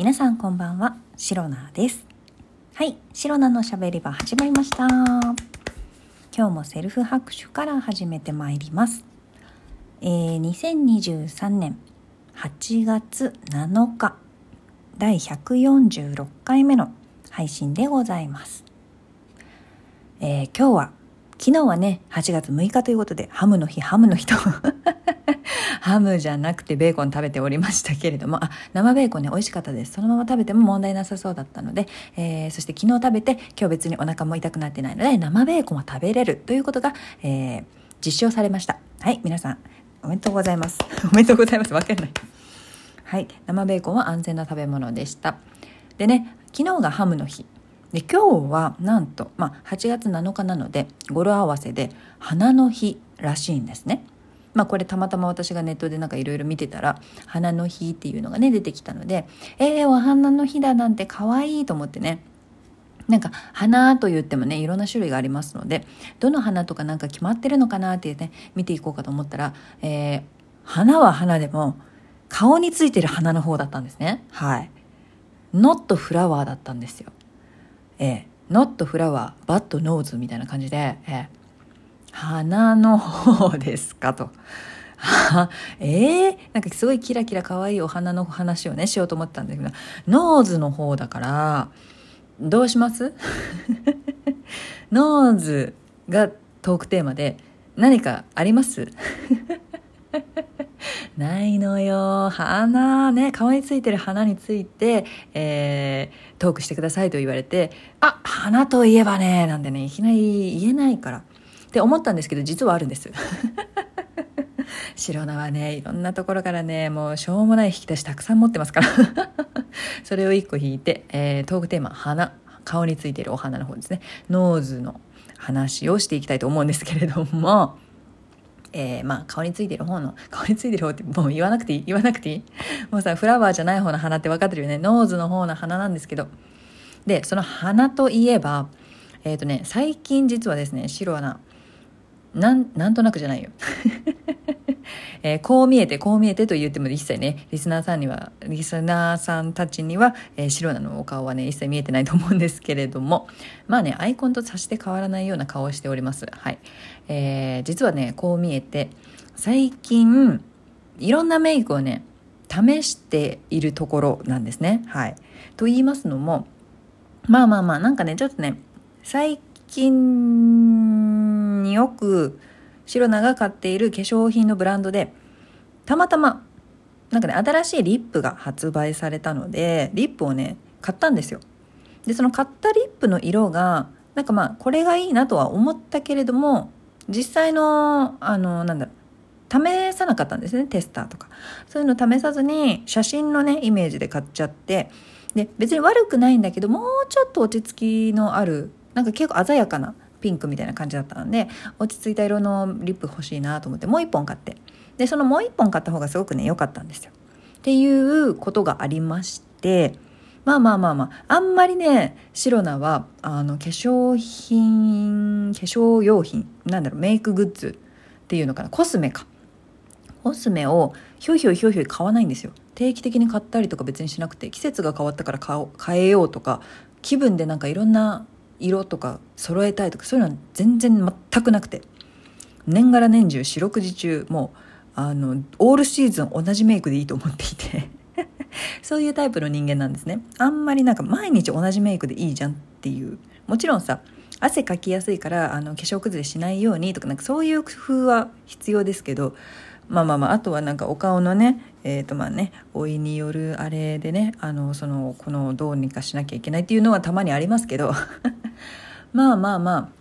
皆さんこんばんは、シロナです。はい、シロナのしゃべり場始まりました。今日もセルフ拍手から始めてまいります。えー、2023年8月7日、第146回目の配信でございます。えー、今日は、昨日はね、8月6日ということで、ハムの日、ハムの日とハムじゃなくてベーコン食べておりましたけれども、あ、生ベーコンね、美味しかったです。そのまま食べても問題なさそうだったので、えー、そして昨日食べて、今日別にお腹も痛くなってないので、生ベーコンは食べれるということが、えー、実証されました。はい、皆さん、おめでとうございます。おめでとうございます。わかんない。はい、生ベーコンは安全な食べ物でした。でね、昨日がハムの日。で今日はなんと、まあ、8月7日なので語呂合わせで花の日らしいんですね。まあこれたまたま私がネットでなんかいろいろ見てたら花の日っていうのがね出てきたのでえー、お花の日だなんて可愛いと思ってねなんか花と言ってもねいろんな種類がありますのでどの花とかなんか決まってるのかなってね見ていこうかと思ったら、えー、花は花でも顔についてる花の方だったんですね。はい。Not フラワーだったんですよ。えー、not flower but nose みたいな感じで、えー、鼻の方ですか？と。えー、なんかすごいキラキラ可愛いお花の話をねしようと思ったんだけど nose の方だからどうします？nose がトークテーマで何かあります？ないのよ。鼻ね、顔についてる鼻について、えー、トークしてくださいと言われて、あ、鼻といえばね、なんでね、いきなり言えないから。って思ったんですけど、実はあるんです。白菜はね、いろんなところからね、もうしょうもない引き出したくさん持ってますから。それを一個引いて、えー、トークテーマ、鼻。顔についているお鼻の方ですね。 nose の話をしていきたいと思うんですけれども、えー、まあ顔についてる方の顔についてる方ってもう言わなくていい言わなくていいもうさフラワーじゃない方の鼻って分かってるよね nose の方の鼻なんですけどでその鼻といえばえっ、ー、とね最近実はですね白ななんなんとなくじゃないよ。えー、こう見えてこう見えてと言っても一切ねリスナーさんにはリスナーさんたちには、えー、白菜のお顔はね一切見えてないと思うんですけれども。まあねアイコンとさして変わらないような顔をしております。はい、えー、実はねこう見えて最近いろんなメイクをね試しているところなんですね。はい。と言いますのもまあまあまあなんかねちょっとね最近によく白菜が買っている化粧品のブランドでたまたまなんかね新しいリップが発売されたのでリップをね買ったんですよ。でその買ったリップの色がなんかまあこれがいいなとは思ったけれども実際のあのなんだろう試さなかったんですねテスターとか。そういうの試さずに写真のねイメージで買っちゃってで別に悪くないんだけどもうちょっと落ち着きのあるなんか結構鮮やかなピンクみたいな感じだったので落ち着いた色のリップ欲しいなと思ってもう一本買って。でそのもう一本買った方がすごくね良かったんですよ。っていうことがありましてまあまあまあまああんまりねシロナはあの化粧品化粧用品なんだろうメイクグッズっていうのかなコスメか。コスメをひょいひょいひょいひょい買わないんですよ。定期的に買ったりとか別にしなくて季節が変わったから買えようとか気分でなんかいろんな色とか揃えたいとかそういうのは全然全くなくて。年がら年中四六時中もうあのオールシーズン同じメイクでいいと思っていて。そういうタイプの人間なんですね。あんまりなんか毎日同じメイクでいいじゃんっていう。もちろんさ汗かきやすいからあの化粧崩れしないようにとかなんかそういう工夫は必要ですけど。まあまあまああとはなんかお顔のねえーとまあね、老いによるあれでねあのそのこのどうにかしなきゃいけないっていうのはたまにありますけど。まあまあまあ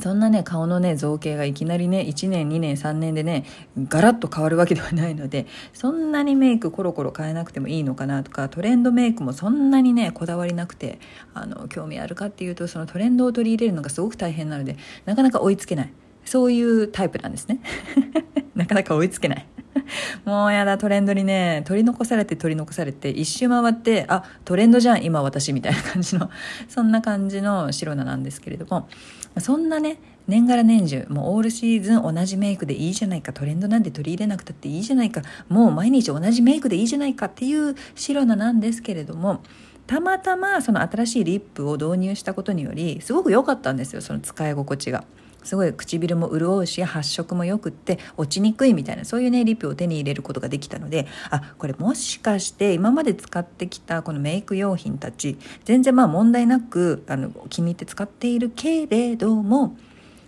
そんなね顔のね造形がいきなりね1年2年3年でねガラッと変わるわけではないのでそんなにメイクコロコロ変えなくてもいいのかなとかトレンドメイクもそんなにねこだわりなくてあの興味あるかっていうとそのトレンドを取り入れるのがすごく大変なのでなかなか追いつけない。そういうタイプなんですね。なかなか追いつけない。もうやだトレンドにね取り残されて取り残されて一周回ってあトレンドじゃん今私みたいな感じの そんな感じの白菜なんですけれどもそんなね年がら年中もうオールシーズン同じメイクでいいじゃないかトレンドなんて取り入れなくたっていいじゃないかもう毎日同じメイクでいいじゃないかっていうシロナなんですけれどもたまたまその新しいリップを導入したことによりすごく良かったんですよその使い心地が。すごい唇も潤うし発色もよくって落ちにくいみたいなそういうねリップを手に入れることができたのであこれもしかして今まで使ってきたこのメイク用品たち全然まあ問題なくあの気に入って使っているけれども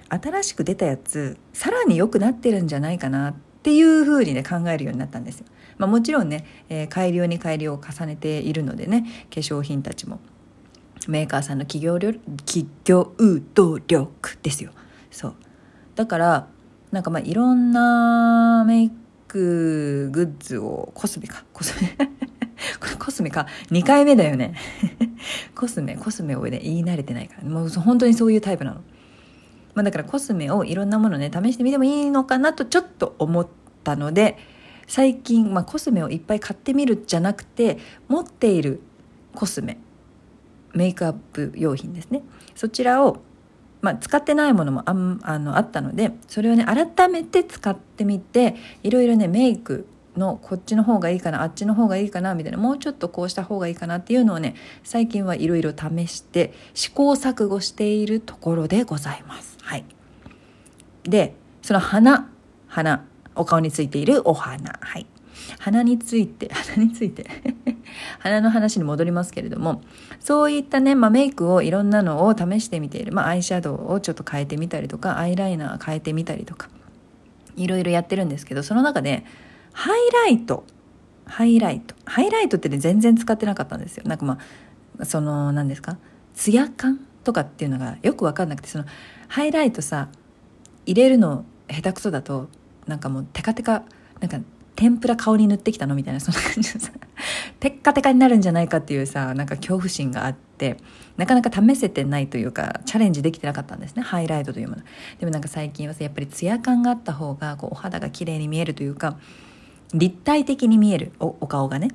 新しく出たやつさらに良くなってるんじゃないかなっていうふうにね考えるようになったんですよ。まあ、もちろんね、えー、改良に改良を重ねているのでね化粧品たちもメーカーさんの企業企業努力ですよ。そう。だからなんかまあいろんなメイクグッズをコスメか。コスメ。これコスメか。2回目だよね。コスメ。コスメをね言い慣れてないからもう本当にそういうタイプなの。まあ、だからコスメをいろんなものね試してみてもいいのかなとちょっと思ったので最近、まあ、コスメをいっぱい買ってみるじゃなくて持っているコスメ。メイクアップ用品ですね。そちらを、まあ、使ってないものもああのあったのでそれをね改めて使ってみていろいろねメイクのこっちの方がいいかなあっちの方がいいかなみたいなもうちょっとこうした方がいいかなっていうのをね最近はいろいろ試して試行錯誤しているところでございます。はい。で、その花、花、お顔についているお花。はい。鼻について、鼻について鼻の話に戻りますけれども、そういったね、まあ、メイクをいろんなのを試してみている。まあ、アイシャドウをちょっと変えてみたりとか、アイライナー変えてみたりとか、いろいろやってるんですけど、その中で、ハイライト、ハイライト。ハイライトってね、全然使ってなかったんですよ。なんかまあ、その、何ですか？ツヤ感とかっていうのがよく分かんなくて、その、ハイライトさ入れるの下手くそだとなんかもうテカテカなんか天ぷら顔に塗ってきたのみたいなそんな感じのさッカテカになるんじゃないかっていうさなんか恐怖心があってなかなか試せてないというかチャレンジできてなかったんですね。ハイライトというもの。でもなんか最近はさやっぱりツヤ感があった方がこうお肌が綺麗に見えるというか立体的に見えるおお顔がね。っ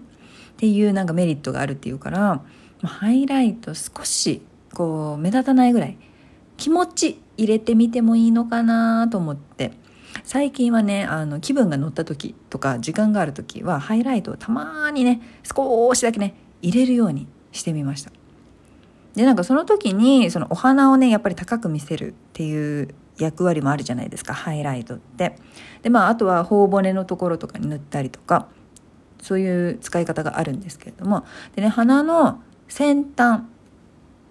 ていうなんかメリットがあるっていうからハイライト少しこう目立たないぐらい気持ち入れてみてもいいのかなと思って。最近はねあの気分が乗った時とか時間がある時はハイライトをたまにね少しだけね入れるようにしてみました。でなんかその時にそのお花をねやっぱり高く見せるっていう役割もあるじゃないですかハイライトって。でまああとは頬骨のところとかに塗ったりとかそういう使い方があるんですけれども。でね鼻の先端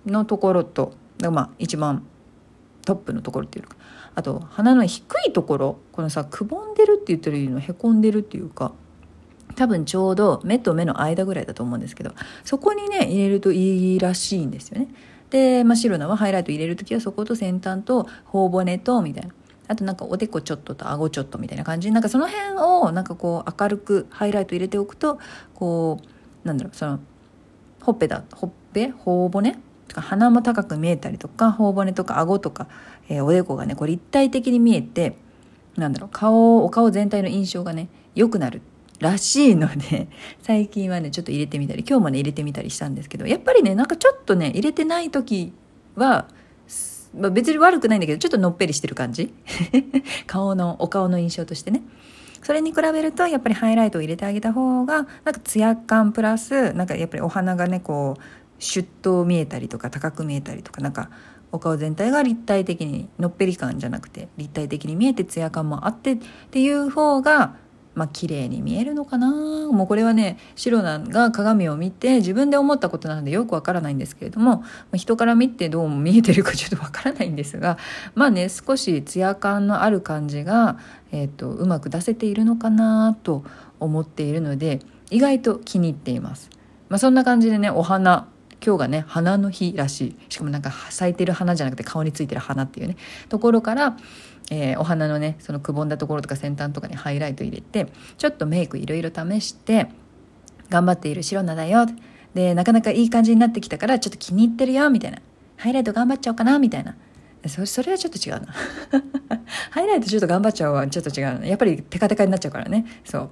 のところとまあ一番トップのところっていうか。あと鼻の低いところこのさくぼんでるって言ったらいいのへこんでるっていうか多分ちょうど目と目の間ぐらいだと思うんですけどそこにね入れるといいらしいんですよね。で、まあ、白菜はハイライト入れる時はそこと先端と頬骨とみたいな。あとなんかおでこちょっとと顎ちょっとみたいな感じ。なんかその辺をなんかこう明るくハイライト入れておくとこうなんだろうそのほっぺだほっぺ頬骨鼻も高く見えたりとか頬骨とか顎とか、えー、おでこがねこう立体的に見えてなんだろう顔お顔全体の印象がね良くなるらしいので 最近はねちょっと入れてみたり今日もね入れてみたりしたんですけどやっぱりねなんかちょっとね入れてない時は、まあ、別に悪くないんだけどちょっとのっぺりしてる感じ。顔のお顔の印象としてね。それに比べるとやっぱりハイライトを入れてあげた方がなんかツヤ感プラスなんかやっぱりお花がねこうシュッと見えたりとか高く見えたりとかなんかお顔全体が立体的にのっぺり感じゃなくて立体的に見えてツヤ感もあってっていう方がまあ綺麗に見えるのかなもうこれはね白菜が鏡を見て自分で思ったことなのでよくわからないんですけれどもま人から見てどうも見えてるかちょっとわからないんですがまあね少しツヤ感のある感じが、えーと、うまく出せているのかなと思っているので意外と気に入っています。まあ、そんな感じでねお花今日がね花の日らしい。しかもなんか咲いてる花じゃなくて顔についてる花っていうね。ところから、えー、お花のねそのくぼんだところとか先端とかにハイライト入れてちょっとメイクいろいろ試して頑張っている白菜だよ。でなかなかいい感じになってきたからちょっと気に入ってるよみたいな。ハイライト頑張っちゃおうかなみたいな。そそれはちょっと違うな。ハイライトちょっと頑張っちゃうはちょっと違うな。やっぱりテカテカになっちゃうからね。そう。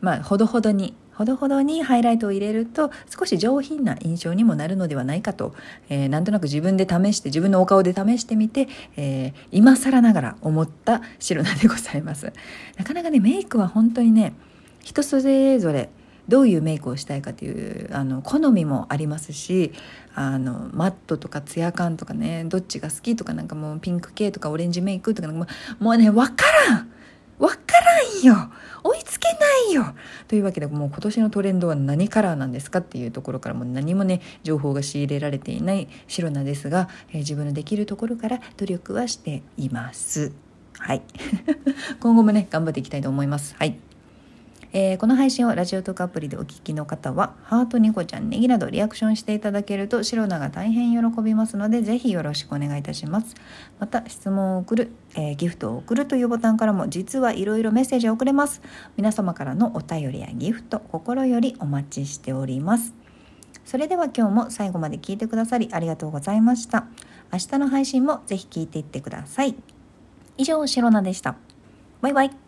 まあほどほどにほどほどにハイライトを入れると少し上品な印象にもなるのではないかと、えー、なんとなく自分で試して自分のお顔で試してみて、えー、今更ながら思った白菜でございます。なかなかねメイクは本当にね人それぞれどういうメイクをしたいかというあの好みもありますしあのマットとかツヤ感とかねどっちが好きとかなんかもうピンク系とかオレンジメイクとかもうね分からんわからんよ追いつけないよというわけでもう今年のトレンドは何カラーなんですかっていうところからも何もね情報が仕入れられていない白菜ですが、えー、自分のできるところから努力はしています。はい 今後もね頑張っていきたいと思います。はいえー、この配信をラジオトークアプリでお聞きの方は、ハート、ニコちゃん、ネギなどリアクションしていただけると、白菜が大変喜びますので、ぜひよろしくお願いいたします。また、質問を送る、えー、ギフトを送るというボタンからも、実はいろいろメッセージを送れます。皆様からのお便りやギフト、心よりお待ちしております。それでは今日も最後まで聞いてくださりありがとうございました。明日の配信もぜひ聞いていってください。以上、シロナでした。バイバイ。